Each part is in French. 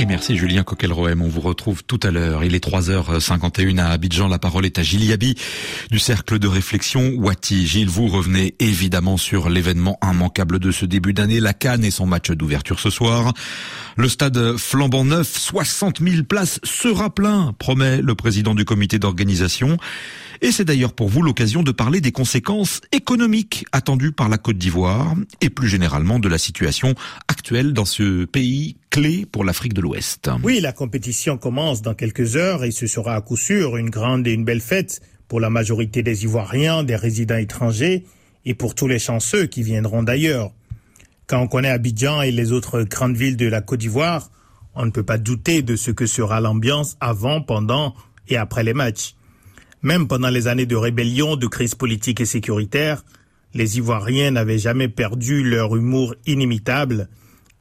Et merci Julien Coquelroem, on vous retrouve tout à l'heure. Il est 3h51 à Abidjan, la parole est à Gilles Yabi du Cercle de Réflexion Wati. Gilles, vous revenez évidemment sur l'événement immanquable de ce début d'année, la Cannes et son match d'ouverture ce soir. Le stade flambant neuf, 60 000 places sera plein, promet le président du comité d'organisation. Et c'est d'ailleurs pour vous l'occasion de parler des conséquences économiques attendues par la Côte d'Ivoire et plus généralement de la situation actuelle dans ce pays clé pour l'Afrique de l'Ouest. Oui, la compétition commence dans quelques heures et ce sera à coup sûr une grande et une belle fête pour la majorité des Ivoiriens, des résidents étrangers et pour tous les chanceux qui viendront d'ailleurs. Quand on connaît Abidjan et les autres grandes villes de la Côte d'Ivoire, on ne peut pas douter de ce que sera l'ambiance avant, pendant et après les matchs. Même pendant les années de rébellion, de crise politique et sécuritaire, les Ivoiriens n'avaient jamais perdu leur humour inimitable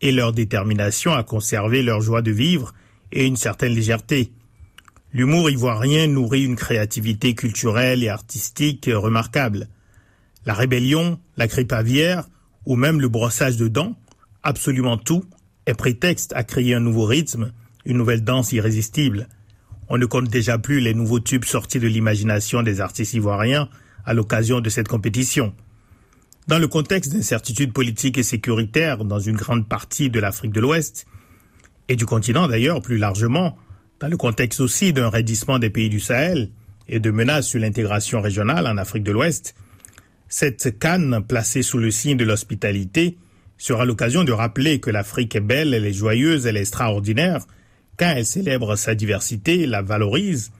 et leur détermination à conserver leur joie de vivre et une certaine légèreté. L'humour ivoirien nourrit une créativité culturelle et artistique remarquable. La rébellion, la grippe aviaire ou même le brossage de dents, absolument tout est prétexte à créer un nouveau rythme, une nouvelle danse irrésistible. On ne compte déjà plus les nouveaux tubes sortis de l'imagination des artistes ivoiriens à l'occasion de cette compétition. Dans le contexte d'incertitude politique et sécuritaire dans une grande partie de l'Afrique de l'Ouest, et du continent d'ailleurs plus largement, dans le contexte aussi d'un raidissement des pays du Sahel et de menaces sur l'intégration régionale en Afrique de l'Ouest, cette canne placée sous le signe de l'hospitalité sera l'occasion de rappeler que l'Afrique est belle, elle est joyeuse, elle est extraordinaire, quand elle célèbre sa diversité, la valorise,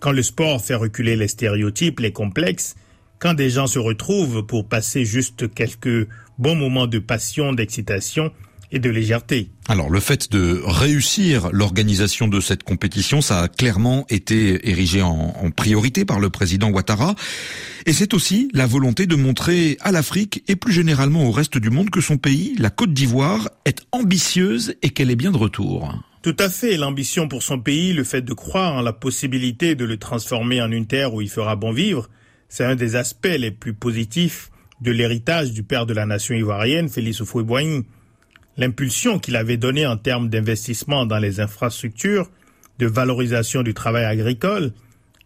quand le sport fait reculer les stéréotypes, les complexes, quand des gens se retrouvent pour passer juste quelques bons moments de passion, d'excitation et de légèreté. Alors le fait de réussir l'organisation de cette compétition, ça a clairement été érigé en, en priorité par le président Ouattara. Et c'est aussi la volonté de montrer à l'Afrique et plus généralement au reste du monde que son pays, la Côte d'Ivoire, est ambitieuse et qu'elle est bien de retour. Tout à fait. L'ambition pour son pays, le fait de croire en la possibilité de le transformer en une terre où il fera bon vivre, c'est un des aspects les plus positifs de l'héritage du père de la nation ivoirienne, Félix Houphouët-Boigny. L'impulsion qu'il avait donnée en termes d'investissement dans les infrastructures, de valorisation du travail agricole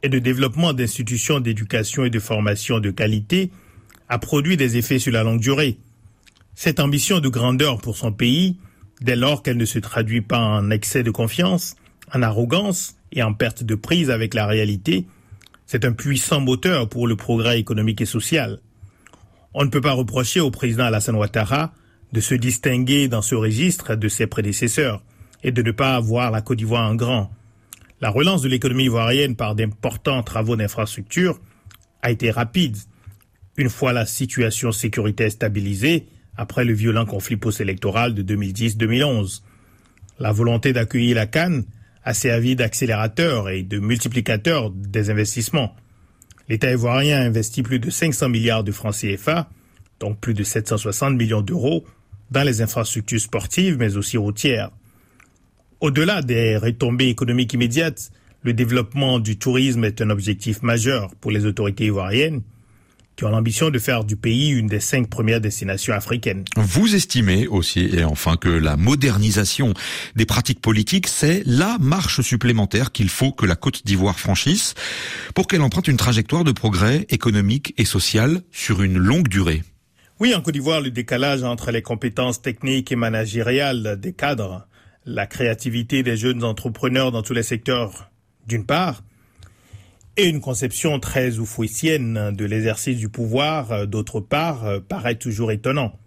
et de développement d'institutions d'éducation et de formation de qualité a produit des effets sur la longue durée. Cette ambition de grandeur pour son pays dès lors qu'elle ne se traduit pas en excès de confiance, en arrogance et en perte de prise avec la réalité, c'est un puissant moteur pour le progrès économique et social. On ne peut pas reprocher au président Alassane Ouattara de se distinguer dans ce registre de ses prédécesseurs et de ne pas avoir la Côte d'Ivoire en grand. La relance de l'économie ivoirienne par d'importants travaux d'infrastructure a été rapide. Une fois la situation sécuritaire stabilisée, après le violent conflit post-électoral de 2010-2011. La volonté d'accueillir la Cannes a servi d'accélérateur et de multiplicateur des investissements. L'État ivoirien a investi plus de 500 milliards de francs CFA, donc plus de 760 millions d'euros, dans les infrastructures sportives mais aussi routières. Au-delà des retombées économiques immédiates, le développement du tourisme est un objectif majeur pour les autorités ivoiriennes qui ont l'ambition de faire du pays une des cinq premières destinations africaines. Vous estimez aussi, et enfin, que la modernisation des pratiques politiques, c'est la marche supplémentaire qu'il faut que la Côte d'Ivoire franchisse pour qu'elle emprunte une trajectoire de progrès économique et social sur une longue durée. Oui, en Côte d'Ivoire, le décalage entre les compétences techniques et managériales des cadres, la créativité des jeunes entrepreneurs dans tous les secteurs, d'une part, et une conception très oufouissienne de l'exercice du pouvoir, euh, d'autre part, euh, paraît toujours étonnant.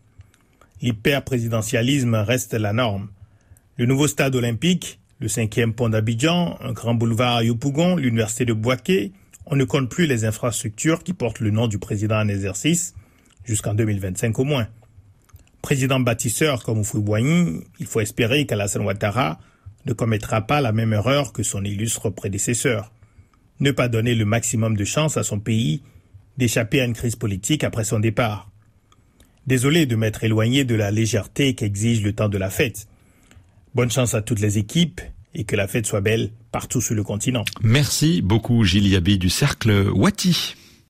L'hyper-présidentialisme reste la norme. Le nouveau stade olympique, le cinquième pont d'Abidjan, un grand boulevard à Yopougon, l'université de Boaké, on ne compte plus les infrastructures qui portent le nom du président en exercice, jusqu'en 2025 au moins. Président bâtisseur comme Oufouboigny, il faut espérer qu'Alassane Ouattara ne commettra pas la même erreur que son illustre prédécesseur ne pas donner le maximum de chance à son pays d'échapper à une crise politique après son départ. Désolé de m'être éloigné de la légèreté qu'exige le temps de la fête. Bonne chance à toutes les équipes et que la fête soit belle partout sur le continent. Merci beaucoup Gilles Yabi du Cercle Wati.